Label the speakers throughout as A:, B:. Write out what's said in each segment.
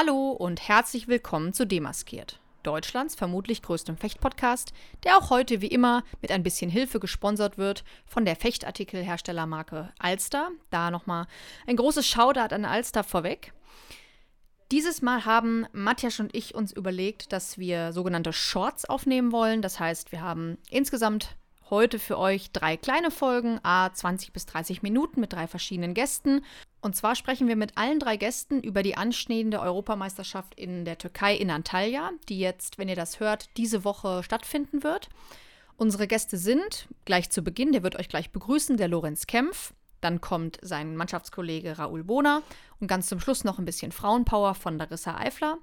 A: Hallo und herzlich willkommen zu Demaskiert, Deutschlands vermutlich größtem Fechtpodcast, der auch heute wie immer mit ein bisschen Hilfe gesponsert wird von der Fechtartikelherstellermarke Alster. Da nochmal ein großes Shoutout an Alster vorweg. Dieses Mal haben Matthias und ich uns überlegt, dass wir sogenannte Shorts aufnehmen wollen. Das heißt, wir haben insgesamt heute für euch drei kleine Folgen, a 20 bis 30 Minuten mit drei verschiedenen Gästen. Und zwar sprechen wir mit allen drei Gästen über die anstehende Europameisterschaft in der Türkei in Antalya, die jetzt, wenn ihr das hört, diese Woche stattfinden wird. Unsere Gäste sind gleich zu Beginn, der wird euch gleich begrüßen, der Lorenz Kempf. Dann kommt sein Mannschaftskollege Raoul Bohner und ganz zum Schluss noch ein bisschen Frauenpower von Larissa Eifler.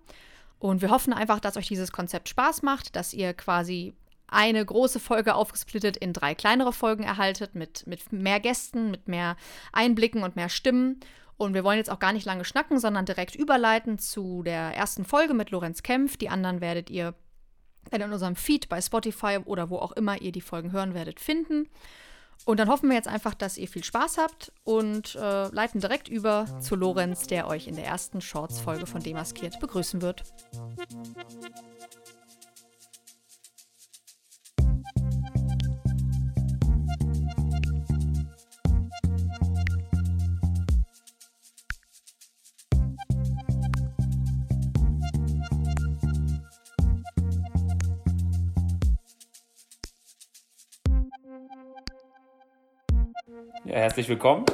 A: Und wir hoffen einfach, dass euch dieses Konzept Spaß macht, dass ihr quasi eine große Folge aufgesplittet in drei kleinere Folgen erhaltet, mit, mit mehr Gästen, mit mehr Einblicken und mehr Stimmen. Und wir wollen jetzt auch gar nicht lange schnacken, sondern direkt überleiten zu der ersten Folge mit Lorenz Kempf. Die anderen werdet ihr in unserem Feed bei Spotify oder wo auch immer ihr die Folgen hören werdet, finden. Und dann hoffen wir jetzt einfach, dass ihr viel Spaß habt und äh, leiten direkt über zu Lorenz, der euch in der ersten Shorts-Folge von Demaskiert begrüßen wird.
B: Herzlich willkommen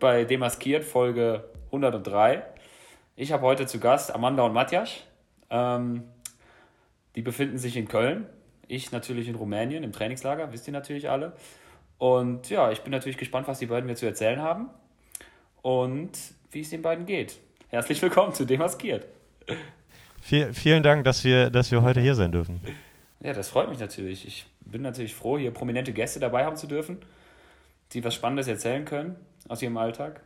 B: bei Demaskiert Folge 103. Ich habe heute zu Gast Amanda und Matjas. Ähm, die befinden sich in Köln. Ich natürlich in Rumänien im Trainingslager, wisst ihr natürlich alle. Und ja, ich bin natürlich gespannt, was die beiden mir zu erzählen haben und wie es den beiden geht. Herzlich willkommen zu Demaskiert.
C: Viel, vielen Dank, dass wir, dass wir heute hier sein dürfen.
B: Ja, das freut mich natürlich. Ich bin natürlich froh, hier prominente Gäste dabei haben zu dürfen die was Spannendes erzählen können aus ihrem Alltag?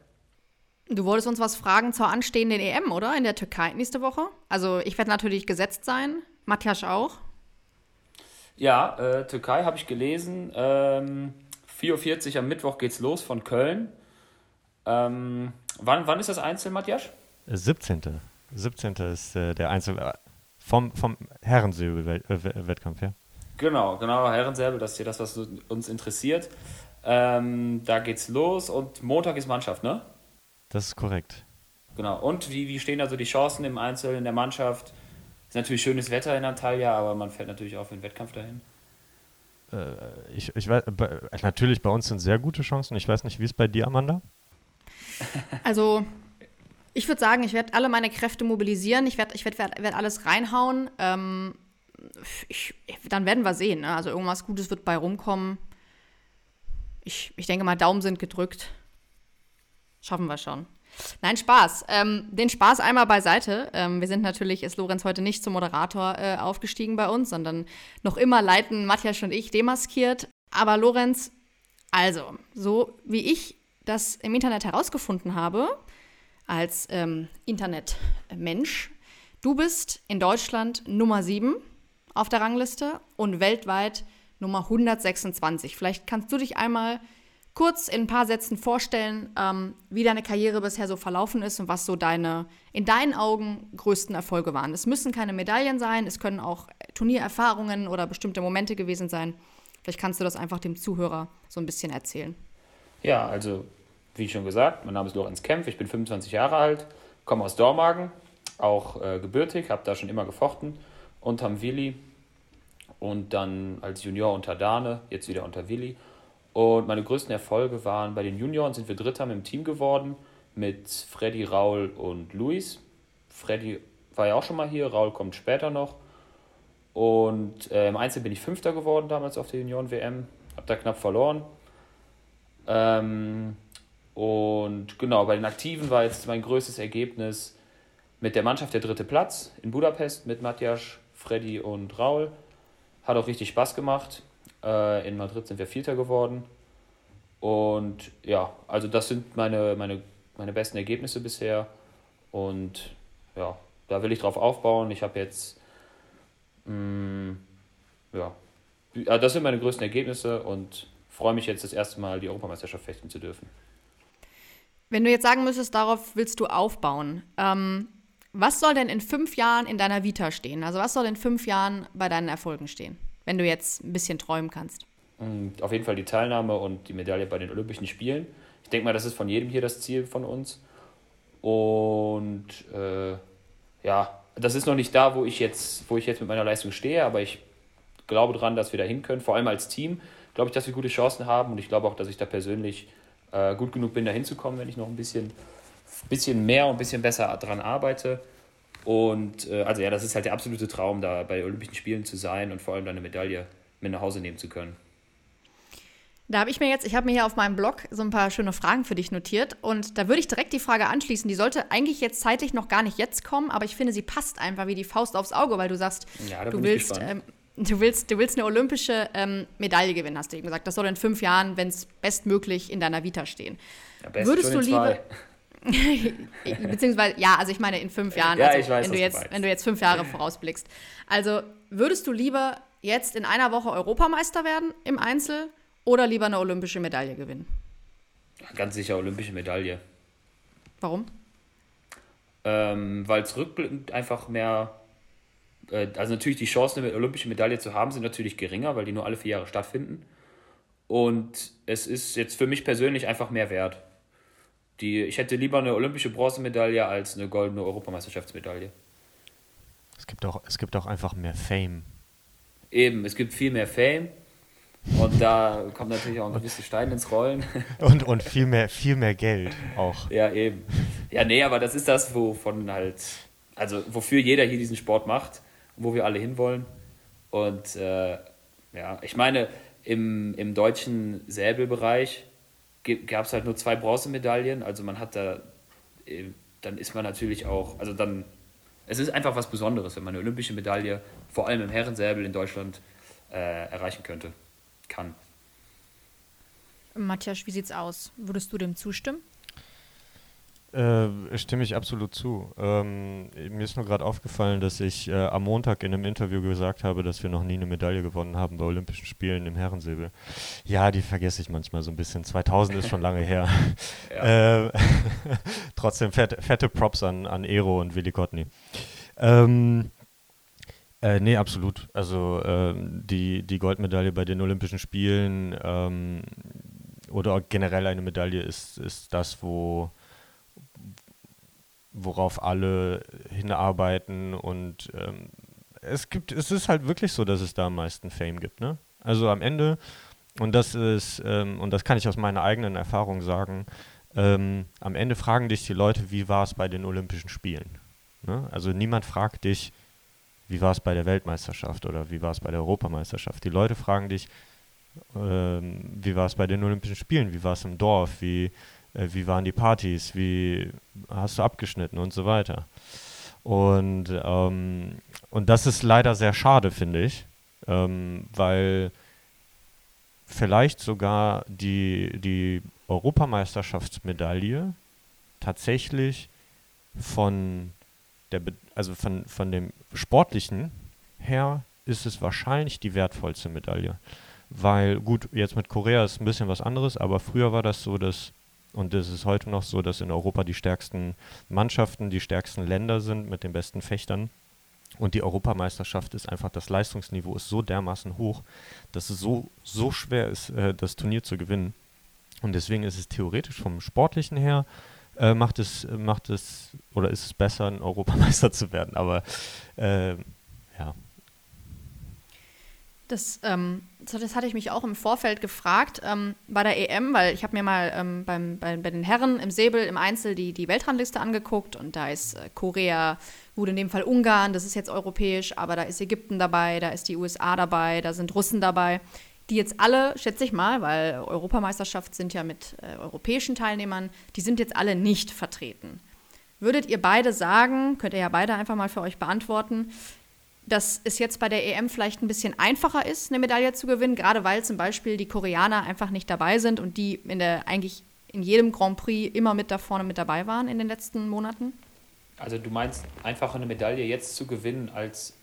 A: Du wolltest uns was fragen zur anstehenden EM, oder? In der Türkei nächste Woche? Also ich werde natürlich gesetzt sein. Matthias auch.
B: Ja, äh, Türkei habe ich gelesen. Ähm, 4.40 Uhr am Mittwoch geht's los von Köln. Ähm, wann, wann ist das Einzel, Matthias?
C: 17. 17. ist äh, der Einzel äh, vom, vom Herrensäbel-Wettkampf, ja.
B: Genau, genau, Herrensäbel, das ist hier das, was uns interessiert. Ähm, da geht's los und Montag ist Mannschaft, ne?
C: Das ist korrekt.
B: Genau. Und wie, wie stehen also die Chancen im Einzel in der Mannschaft? Ist natürlich schönes Wetter in Antalya, aber man fährt natürlich auch für den Wettkampf dahin.
C: Äh, ich, ich weiß, natürlich bei uns sind sehr gute Chancen. Ich weiß nicht, wie es bei dir, Amanda?
A: Also, ich würde sagen, ich werde alle meine Kräfte mobilisieren. Ich werde ich werd, werd, werd alles reinhauen. Ähm, ich, dann werden wir sehen. Ne? Also, irgendwas Gutes wird bei rumkommen ich, ich denke mal, Daumen sind gedrückt. Schaffen wir schon. Nein, Spaß. Ähm, den Spaß einmal beiseite. Ähm, wir sind natürlich, ist Lorenz heute nicht zum Moderator äh, aufgestiegen bei uns, sondern noch immer leiten Matthias und ich demaskiert. Aber Lorenz, also, so wie ich das im Internet herausgefunden habe, als ähm, Internetmensch, du bist in Deutschland Nummer 7 auf der Rangliste und weltweit Nummer 126. Vielleicht kannst du dich einmal kurz in ein paar Sätzen vorstellen, ähm, wie deine Karriere bisher so verlaufen ist und was so deine, in deinen Augen, größten Erfolge waren. Es müssen keine Medaillen sein, es können auch Turniererfahrungen oder bestimmte Momente gewesen sein. Vielleicht kannst du das einfach dem Zuhörer so ein bisschen erzählen.
B: Ja, also wie schon gesagt, mein Name ist Lorenz Kempf, ich bin 25 Jahre alt, komme aus Dormagen, auch äh, gebürtig, habe da schon immer gefochten, unterm Willi und dann als Junior unter Dane, jetzt wieder unter Willi. Und meine größten Erfolge waren bei den Junioren sind wir Dritter dem Team geworden, mit Freddy, Raul und Luis. Freddy war ja auch schon mal hier, Raul kommt später noch. Und äh, im Einzel bin ich Fünfter geworden damals auf der Junioren-WM, habe da knapp verloren. Ähm, und genau, bei den Aktiven war jetzt mein größtes Ergebnis mit der Mannschaft der dritte Platz in Budapest mit Matthias, Freddy und Raul. Hat auch richtig Spaß gemacht. Äh, in Madrid sind wir Vierter geworden. Und ja, also das sind meine, meine, meine besten Ergebnisse bisher. Und ja, da will ich drauf aufbauen. Ich habe jetzt, mh, mm, ja, das sind meine größten Ergebnisse und freue mich jetzt das erste Mal die Europameisterschaft fechten zu dürfen.
A: Wenn du jetzt sagen müsstest, darauf willst du aufbauen, ähm, Was soll denn in fünf Jahren in deiner Vita stehen? Also was soll in fünf Jahren bei deinen Erfolgen stehen, wenn du jetzt ein bisschen träumen kannst?
B: Mm, auf jeden Fall die Teilnahme und die Medaille bei den Olympischen Spielen. Ich denke mal, das ist von jedem hier das Ziel von uns. Und äh, ja, das ist noch nicht da, wo ich jetzt, wo ich jetzt mit meiner Leistung stehe, aber ich glaube daran, dass wir da hin können. Vor allem als Team glaube ich, dass wir gute Chancen haben und ich glaube auch, dass ich da persönlich äh, gut genug bin, da hinzukommen, wenn ich noch ein bisschen, bisschen mehr und ein bisschen besser daran arbeite. Und äh, also ja, das ist halt der absolute Traum, da bei Olympischen Spielen zu sein und vor allem dann eine Medaille mit nach Hause nehmen zu können.
A: Da habe ich mir jetzt, ich habe mir hier auf meinem Blog so ein paar schöne Fragen für dich notiert und da würde ich direkt die Frage anschließen. Die sollte eigentlich jetzt zeitlich noch gar nicht jetzt kommen, aber ich finde, sie passt einfach wie die Faust aufs Auge, weil du sagst, ja, du willst, ähm, du willst, du willst eine olympische ähm, Medaille gewinnen, hast du eben gesagt. Das soll in fünf Jahren, wenn es bestmöglich in deiner Vita stehen. Ja, Würdest du lieber Beziehungsweise, ja, also ich meine in fünf Jahren, ja, also, weiß, wenn, du jetzt, du wenn du jetzt fünf Jahre vorausblickst. Also würdest du lieber jetzt in einer Woche Europameister werden im Einzel oder lieber eine olympische Medaille gewinnen?
B: Ganz sicher olympische Medaille.
A: Warum?
B: Ähm, Weil es rückblickend einfach mehr, äh, also natürlich die Chancen, eine olympische Medaille zu haben, sind natürlich geringer, weil die nur alle vier Jahre stattfinden. Und es ist jetzt für mich persönlich einfach mehr wert. Die, ich hätte lieber eine olympische Bronzemedaille als eine goldene Europameisterschaftsmedaille.
C: Es gibt auch, es gibt auch einfach mehr Fame.
B: Eben, es gibt viel mehr Fame und da kommt natürlich auch ein gewisser Stein ins Rollen.
C: Und, und viel, mehr, viel mehr Geld auch.
B: Ja, eben. Ja, nee, aber das ist das, wovon halt, also wofür jeder hier diesen Sport macht, wo wir alle hinwollen. Und äh, ja, ich meine, im, im deutschen Säbelbereich gab es halt nur zwei Bronzemedaillen. Also man hat da, äh, dann ist man natürlich auch, also dann, es ist einfach was Besonderes, wenn man eine olympische Medaille, vor allem im Herrensäbel in Deutschland, äh, erreichen könnte kann.
A: Matthias, wie sieht's aus? Würdest du dem zustimmen?
C: Äh, stimme ich absolut zu. Ähm, mir ist nur gerade aufgefallen, dass ich äh, am Montag in einem Interview gesagt habe, dass wir noch nie eine Medaille gewonnen haben bei Olympischen Spielen im Herrensäbel. Ja, die vergesse ich manchmal so ein bisschen. 2000 ist schon lange her. äh, trotzdem fette, fette Props an, an Ero und Willi Kotny. Ähm, äh, nee, absolut. Also ähm, die, die Goldmedaille bei den Olympischen Spielen ähm, oder generell eine Medaille ist, ist das, wo worauf alle hinarbeiten und ähm, es gibt, es ist halt wirklich so, dass es da am meisten Fame gibt, ne? Also am Ende, und das ist, ähm, und das kann ich aus meiner eigenen Erfahrung sagen, ähm, am Ende fragen dich die Leute, wie war es bei den Olympischen Spielen? Ne? Also niemand fragt dich, wie war es bei der Weltmeisterschaft oder wie war es bei der Europameisterschaft. Die Leute fragen dich, ähm, wie war es bei den Olympischen Spielen, wie war es im Dorf, wie, äh, wie waren die Partys, wie hast du abgeschnitten und so weiter. Und, ähm, und das ist leider sehr schade, finde ich, ähm, weil vielleicht sogar die, die Europameisterschaftsmedaille tatsächlich von der, also von, von dem Sportlichen her ist es wahrscheinlich die wertvollste Medaille. Weil, gut, jetzt mit Korea ist ein bisschen was anderes, aber früher war das so, dass, und es ist heute noch so, dass in Europa die stärksten Mannschaften, die stärksten Länder sind mit den besten Fechtern. Und die Europameisterschaft ist einfach, das Leistungsniveau ist so dermaßen hoch, dass es so, so schwer ist, äh, das Turnier zu gewinnen. Und deswegen ist es theoretisch vom Sportlichen her äh, macht es, macht es, oder ist es besser, ein Europameister zu werden. Aber äh, ja.
A: Das, ähm, das hatte ich mich auch im Vorfeld gefragt ähm, bei der EM, weil ich habe mir mal ähm, beim, bei, bei den Herren im Säbel im Einzel die, die Weltrangliste angeguckt und da ist äh, Korea, gut in dem Fall Ungarn, das ist jetzt europäisch, aber da ist Ägypten dabei, da ist die USA dabei, da sind Russen dabei die jetzt alle, schätze ich mal, weil Europameisterschaft sind ja mit äh, europäischen Teilnehmern, die sind jetzt alle nicht vertreten. Würdet ihr beide sagen, könnt ihr ja beide einfach mal für euch beantworten, dass es jetzt bei der EM vielleicht ein bisschen einfacher ist, eine Medaille zu gewinnen, gerade weil zum Beispiel die Koreaner einfach nicht dabei sind und die in der eigentlich in jedem Grand Prix immer mit da vorne mit dabei waren in den letzten Monaten?
B: Also du meinst einfacher eine Medaille jetzt zu gewinnen als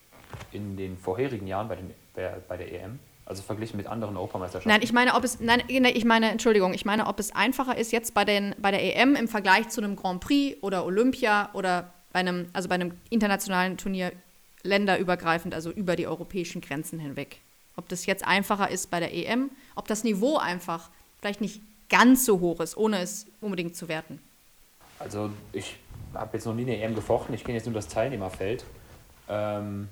B: in den vorherigen Jahren bei, den, bei, bei der EM? Also verglichen mit anderen Europameisterschaften.
A: Nein, ich meine, ob es, nein, ich meine, Entschuldigung, ich meine, ob es einfacher ist jetzt bei, den, bei der EM im Vergleich zu einem Grand Prix oder Olympia oder bei einem, also bei einem internationalen Turnier länderübergreifend, also über die europäischen Grenzen hinweg. Ob das jetzt einfacher ist bei der EM, ob das Niveau einfach vielleicht nicht ganz so hoch ist, ohne es unbedingt zu werten.
B: Also ich habe jetzt noch nie eine EM gefochten, ich kenne jetzt nur das Teilnehmerfeld. Ähm,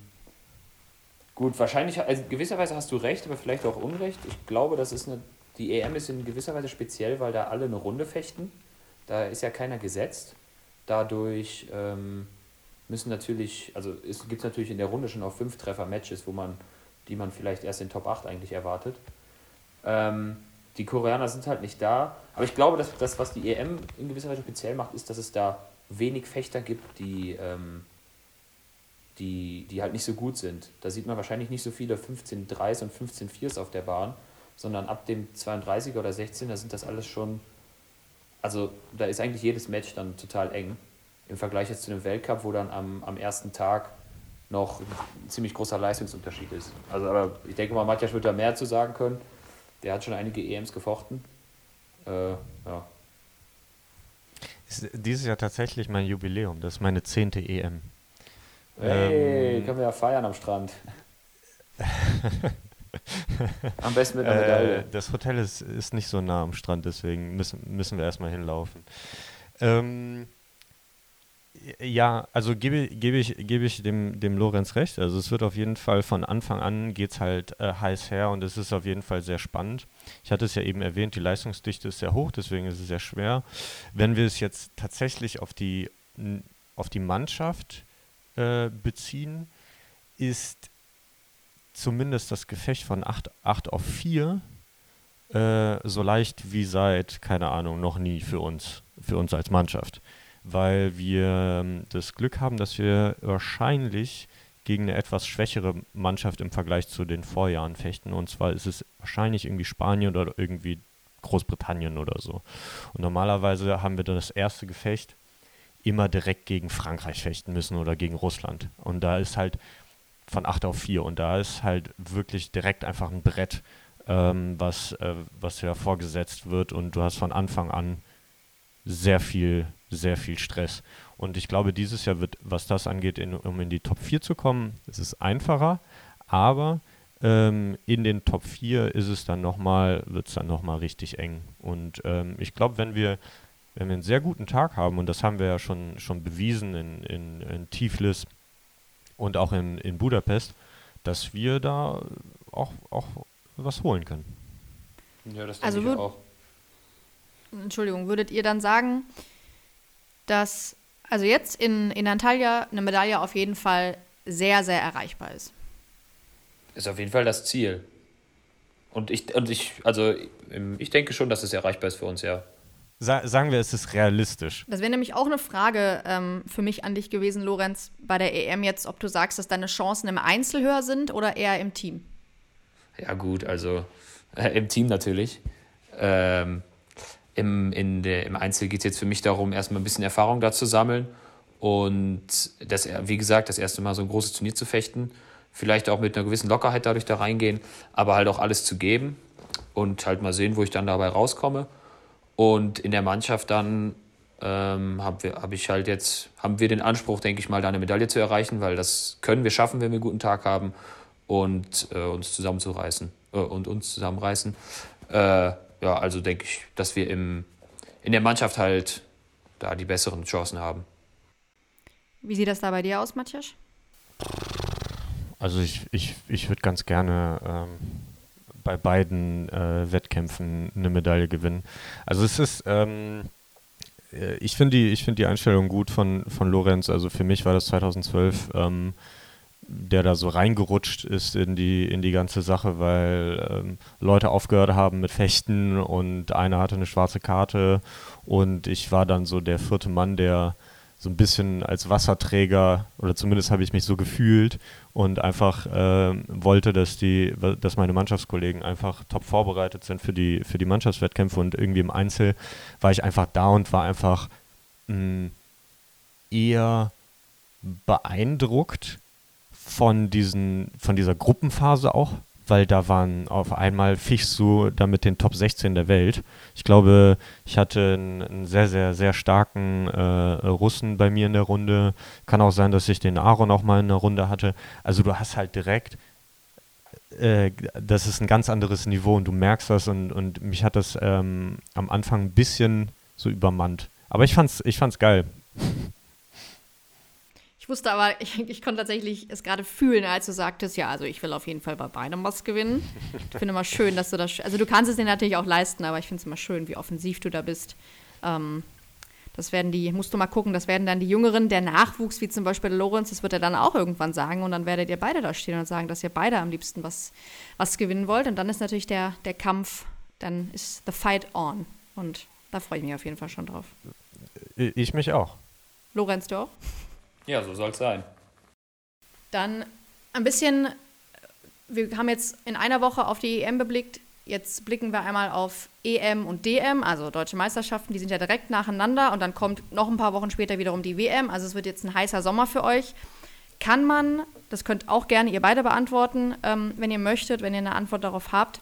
B: gut, wahrscheinlich, also gewisserweise hast du recht, aber vielleicht auch Unrecht. Ich glaube, das ist eine, die EM ist in gewisser Weise speziell, weil da alle eine Runde fechten. Da ist ja keiner gesetzt. Dadurch ähm, müssen natürlich, also es gibt natürlich in der Runde schon auch fünf Treffer-Matches, wo man, die man vielleicht erst in Top 8 eigentlich erwartet. Ähm, die Koreaner sind halt nicht da. Aber ich glaube, dass das, was die EM in gewisser Weise speziell macht, ist, dass es da wenig Fechter gibt, die, ähm, die, die halt nicht so gut sind. Da sieht man wahrscheinlich nicht so viele 15 3s und 15 4s auf der Bahn, sondern ab dem 32er oder 16er sind das alles schon. Also da ist eigentlich jedes Match dann total eng. Im Vergleich jetzt zu einem Weltcup, wo dann am, am ersten Tag noch ein ziemlich großer Leistungsunterschied ist. Also aber ich denke mal, Matthias wird da mehr zu sagen können. Der hat schon einige EMs gefochten. Äh, ja.
C: Ist dieses Jahr tatsächlich mein Jubiläum. Das ist meine zehnte EM.
B: Hey, ähm, können wir ja feiern am Strand. am besten mit einer Medaille.
C: Äh, das Hotel ist, ist nicht so nah am Strand, deswegen müssen, müssen wir erstmal hinlaufen. Ähm, ja, also gebe, gebe ich, gebe ich dem, dem Lorenz recht. Also es wird auf jeden Fall von Anfang an geht es halt äh, heiß her und es ist auf jeden Fall sehr spannend. Ich hatte es ja eben erwähnt, die Leistungsdichte ist sehr hoch, deswegen ist es sehr schwer. Wenn wir es jetzt tatsächlich auf die, auf die Mannschaft äh, beziehen, ist zumindest das Gefecht von 8, 8 auf 4 äh, so leicht wie seit, keine Ahnung, noch nie für uns, für uns als Mannschaft weil wir ähm, das Glück haben, dass wir wahrscheinlich gegen eine etwas schwächere Mannschaft im Vergleich zu den Vorjahren fechten. Und zwar ist es wahrscheinlich irgendwie Spanien oder irgendwie Großbritannien oder so. Und normalerweise haben wir dann das erste Gefecht immer direkt gegen Frankreich fechten müssen oder gegen Russland. Und da ist halt von 8 auf 4 und da ist halt wirklich direkt einfach ein Brett, ähm, was, äh, was ja vorgesetzt wird und du hast von Anfang an sehr viel sehr viel Stress. Und ich glaube, dieses Jahr wird, was das angeht, in, um in die Top 4 zu kommen, ist es einfacher, aber ähm, in den Top 4 ist es dann nochmal, wird es dann nochmal richtig eng. Und ähm, ich glaube, wenn wir, wenn wir einen sehr guten Tag haben, und das haben wir ja schon, schon bewiesen in, in, in Tiflis und auch in, in Budapest, dass wir da auch, auch was holen können.
B: Ja, das denke also ich auch.
A: Entschuldigung, würdet ihr dann sagen, dass also jetzt in, in Antalya eine Medaille auf jeden Fall sehr, sehr erreichbar ist.
B: Ist auf jeden Fall das Ziel. Und ich, und ich, also ich denke schon, dass es erreichbar ist für uns, ja.
C: Sa sagen wir, es ist realistisch.
A: Das wäre nämlich auch eine Frage ähm, für mich an dich gewesen, Lorenz, bei der EM jetzt, ob du sagst, dass deine Chancen im Einzel höher sind oder eher im Team.
B: Ja, gut, also äh, im Team natürlich. Ähm, im, in der, Im Einzel geht es jetzt für mich darum, erstmal ein bisschen Erfahrung da zu sammeln und das, wie gesagt, das erste Mal so ein großes Turnier zu fechten. Vielleicht auch mit einer gewissen Lockerheit dadurch da reingehen, aber halt auch alles zu geben und halt mal sehen, wo ich dann dabei rauskomme. Und in der Mannschaft dann ähm, habe hab ich halt jetzt, haben wir den Anspruch, denke ich mal, da eine Medaille zu erreichen, weil das können wir schaffen, wenn wir einen guten Tag haben und äh, uns zusammenzureißen äh, und uns zusammenreißen. Äh, ja, also denke ich, dass wir im, in der Mannschaft halt da die besseren Chancen haben.
A: Wie sieht das da bei dir aus, Matthias?
C: Also ich, ich, ich würde ganz gerne ähm, bei beiden äh, Wettkämpfen eine Medaille gewinnen. Also es ist, ähm, äh, ich finde die, find die Einstellung gut von, von Lorenz. Also für mich war das 2012 ähm, der da so reingerutscht ist in die, in die ganze Sache, weil ähm, Leute aufgehört haben mit Fechten und einer hatte eine schwarze Karte und ich war dann so der vierte Mann, der so ein bisschen als Wasserträger oder zumindest habe ich mich so gefühlt und einfach äh, wollte, dass die, dass meine Mannschaftskollegen einfach top vorbereitet sind für die, für die Mannschaftswettkämpfe und irgendwie im Einzel war ich einfach da und war einfach mh, mm, eher beeindruckt von, diesen, von dieser Gruppenphase auch, weil da waren auf einmal fichst du da mit den Top 16 der Welt. Ich glaube, ich hatte einen, einen sehr, sehr, sehr starken äh, Russen bei mir in der Runde. Kann auch sein, dass ich den Aaron auch mal in der Runde hatte. Also du hast halt direkt, äh, das ist ein ganz anderes Niveau und du merkst das und, und mich hat das ähm, am Anfang ein bisschen so übermannt. Aber ich fand's, ich fand's geil.
A: Ich wusste aber, ich, ich konnte tatsächlich es gerade fühlen, als du sagtest, ja, also ich will auf jeden Fall bei beidem was gewinnen. Ich finde immer schön, dass du das, also du kannst es dir natürlich auch leisten, aber ich finde es immer schön, wie offensiv du da bist. Ähm, das werden die, musst du mal gucken, das werden dann die Jüngeren, der Nachwuchs, wie zum Beispiel Lorenz, das wird er dann auch irgendwann sagen und dann werdet ihr beide da stehen und sagen, dass ihr beide am liebsten was, was gewinnen wollt und dann ist natürlich der, der Kampf, dann ist the fight on und da freue ich mich auf jeden Fall schon drauf.
C: Ich mich auch.
A: Lorenz, du auch?
B: Ja, so soll es sein.
A: Dann ein bisschen, wir haben jetzt in einer Woche auf die EM geblickt. Jetzt blicken wir einmal auf EM und DM, also deutsche Meisterschaften, die sind ja direkt nacheinander und dann kommt noch ein paar Wochen später wiederum die WM. Also es wird jetzt ein heißer Sommer für euch. Kann man, das könnt auch gerne ihr beide beantworten, ähm, wenn ihr möchtet, wenn ihr eine Antwort darauf habt.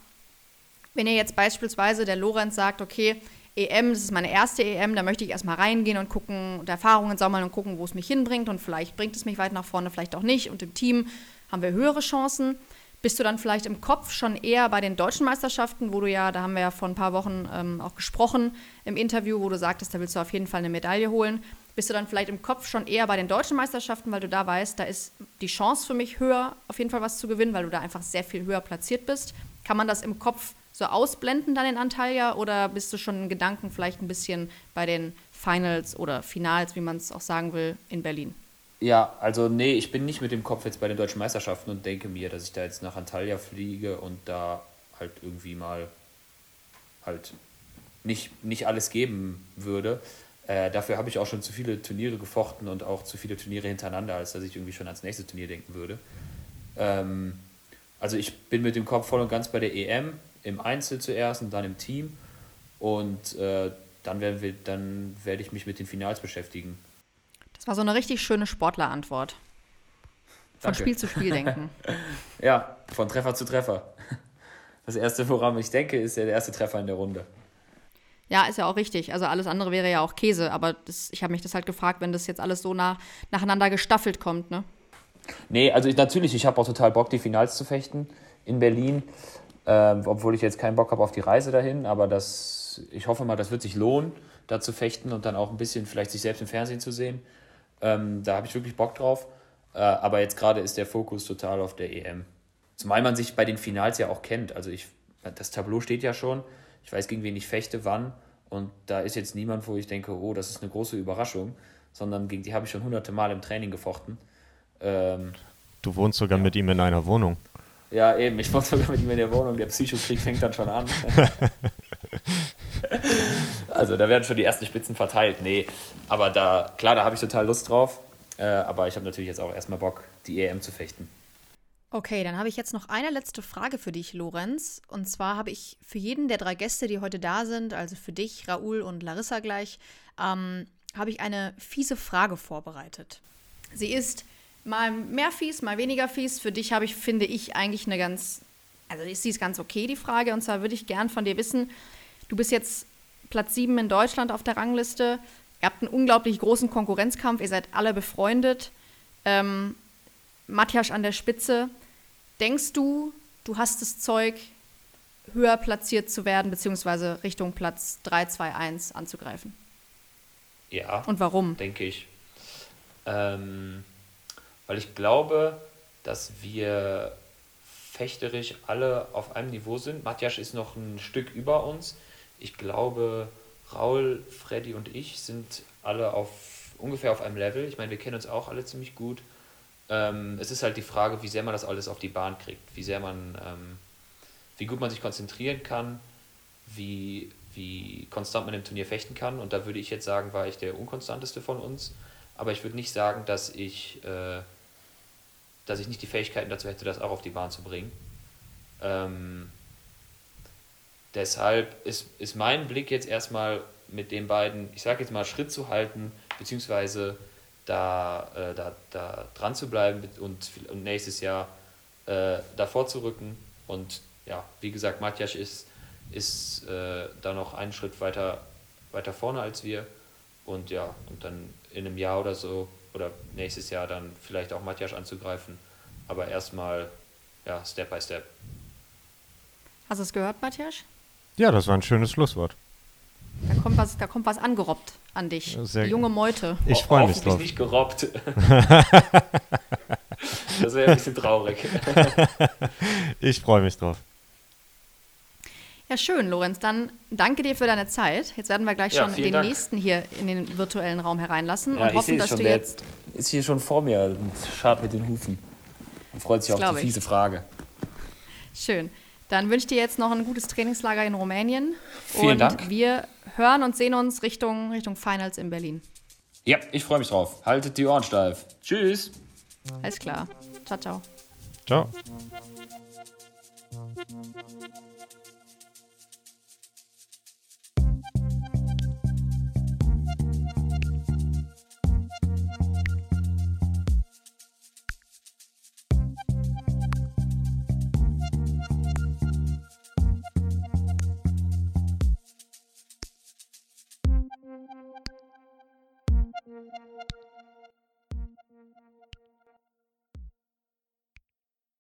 A: Wenn ihr jetzt beispielsweise der Lorenz sagt, okay, EM, das ist meine erste EM, da möchte ich erstmal reingehen und gucken und Erfahrungen sammeln und gucken, wo es mich hinbringt und vielleicht bringt es mich weit nach vorne, vielleicht auch nicht und im Team haben wir höhere Chancen. Bist du dann vielleicht im Kopf schon eher bei den deutschen Meisterschaften, wo du ja, da haben wir ja vor ein paar Wochen ähm, auch gesprochen im Interview, wo du sagtest, da willst du auf jeden Fall eine Medaille holen. Bist du dann vielleicht im Kopf schon eher bei den deutschen Meisterschaften, weil du da weißt, da ist die Chance für mich höher, auf jeden Fall was zu gewinnen, weil du da einfach sehr viel höher platziert bist? Kann man das im Kopf so ausblenden dann in Antalya oder bist du schon in Gedanken vielleicht ein bisschen bei den Finals oder Finals, wie man es auch sagen will, in Berlin?
B: Ja, also nee, ich bin nicht mit dem Kopf jetzt bei den deutschen Meisterschaften und denke mir, dass ich da jetzt nach Antalya fliege und da halt irgendwie mal halt nicht, nicht alles geben würde. Äh, dafür habe ich auch schon zu viele Turniere gefochten und auch zu viele Turniere hintereinander, als dass ich irgendwie schon ans nächste Turnier denken würde. Ähm, also ich bin mit dem Kopf voll und ganz bei der EM im Einzel zuerst und dann im Team. Und äh, dann, werden wir, dann werde ich mich mit den Finals beschäftigen.
A: Das war so eine richtig schöne Sportlerantwort. Von Danke. Spiel zu Spiel denken.
B: ja, von Treffer zu Treffer. Das erste, woran ich denke, ist ja der erste Treffer in der Runde.
A: Ja, ist ja auch richtig. Also alles andere wäre ja auch Käse. Aber das, ich habe mich das halt gefragt, wenn das jetzt alles so nah, nacheinander gestaffelt kommt, ne?
B: Nee, also ich, natürlich, ich habe auch total Bock, die Finals zu fechten in Berlin. Ähm, obwohl ich jetzt keinen Bock habe auf die Reise dahin, aber das, ich hoffe mal, das wird sich lohnen, da zu fechten und dann auch ein bisschen vielleicht sich selbst im Fernsehen zu sehen. Ähm, da habe ich wirklich Bock drauf. Äh, aber jetzt gerade ist der Fokus total auf der EM. Zumal man sich bei den Finals ja auch kennt. Also ich, das Tableau steht ja schon. Ich weiß, gegen wen ich fechte, wann. Und da ist jetzt niemand, wo ich denke, oh, das ist eine große Überraschung, sondern gegen die habe ich schon hunderte Mal im Training gefochten. Ähm,
C: du wohnst sogar ja. mit ihm in einer Wohnung.
B: Ja, eben. Ich war sogar mit ihm in der Wohnung. Der Psychokrieg fängt dann schon an. also da werden schon die ersten Spitzen verteilt. Nee, aber da, klar, da habe ich total Lust drauf. Äh, aber ich habe natürlich jetzt auch erstmal Bock, die EM zu fechten.
A: Okay, dann habe ich jetzt noch eine letzte Frage für dich, Lorenz. Und zwar habe ich für jeden der drei Gäste, die heute da sind, also für dich, Raoul und Larissa gleich, ähm, habe ich eine fiese Frage vorbereitet. Sie ist, mal mehr fies, mal weniger fies. Für dich habe ich, finde ich, eigentlich eine ganz, also ist sie ganz okay, die Frage. Und zwar würde ich gern von dir wissen, du bist jetzt Platz 7 in Deutschland auf der Rangliste. Ihr habt einen unglaublich großen Konkurrenzkampf, ihr seid alle befreundet. Ähm, Matthias an der Spitze. Denkst du, du hast das Zeug, höher platziert zu werden, beziehungsweise Richtung Platz 3, 2, 1 anzugreifen?
B: Ja.
A: Und warum?
B: Denke ich. Ähm, weil ich glaube, dass wir fechterisch alle auf einem Niveau sind. Matjasch ist noch ein Stück über uns. Ich glaube, Raul, Freddy und ich sind alle auf ungefähr auf einem Level. Ich meine, wir kennen uns auch alle ziemlich gut. Ähm, es ist halt die Frage, wie sehr man das alles auf die Bahn kriegt, wie sehr man, ähm, wie gut man sich konzentrieren kann, wie, wie konstant man im Turnier fechten kann. Und da würde ich jetzt sagen, war ich der unkonstanteste von uns. Aber ich würde nicht sagen, dass ich äh, dass ich nicht die Fähigkeiten dazu hätte, das auch auf die Bahn zu bringen. Ähm, deshalb ist, ist mein Blick jetzt erstmal mit den beiden, ich sage jetzt mal, Schritt zu halten, beziehungsweise da, äh, da, da dran zu bleiben und, und nächstes Jahr äh, davor zu rücken. Und ja, wie gesagt, Matjasch ist, ist äh, da noch einen Schritt weiter, weiter vorne als wir. Und ja, und dann in einem Jahr oder so oder nächstes Jahr dann vielleicht auch Matjasch anzugreifen. Aber erstmal, ja, Step by Step.
A: Hast du es gehört, Matthias?
C: Ja, das war ein schönes Schlusswort.
A: Da kommt was, da kommt was angerobbt an dich.
C: Sehr
A: Die junge Meute.
C: Ich freue mich
B: Hoffentlich
C: drauf.
B: nicht gerobbt. das wäre ein bisschen traurig.
C: Ich freue mich drauf.
A: Ja, schön, Lorenz. Dann danke dir für deine Zeit. Jetzt werden wir gleich
B: Ja,
A: schon den
B: Dank.
A: nächsten hier in den virtuellen Raum hereinlassen
D: Ja,
A: und
D: ich
A: hoffen, dass
D: schon,
A: du
D: der
A: jetzt.
D: ist hier schon vor mir und schart mit den Hufen. Und freut sich
A: Das
D: auf die
A: ich.
D: fiese Frage.
A: Schön. Dann wünsche ich dir jetzt noch ein gutes Trainingslager in Rumänien.
B: Vielen
A: und
B: Dank.
A: wir hören und sehen uns Richtung, Richtung Finals in Berlin.
D: Ja, ich freue mich drauf. Haltet die Ohren steif. Tschüss.
A: Alles klar. Ciao, ciao.
C: Ciao.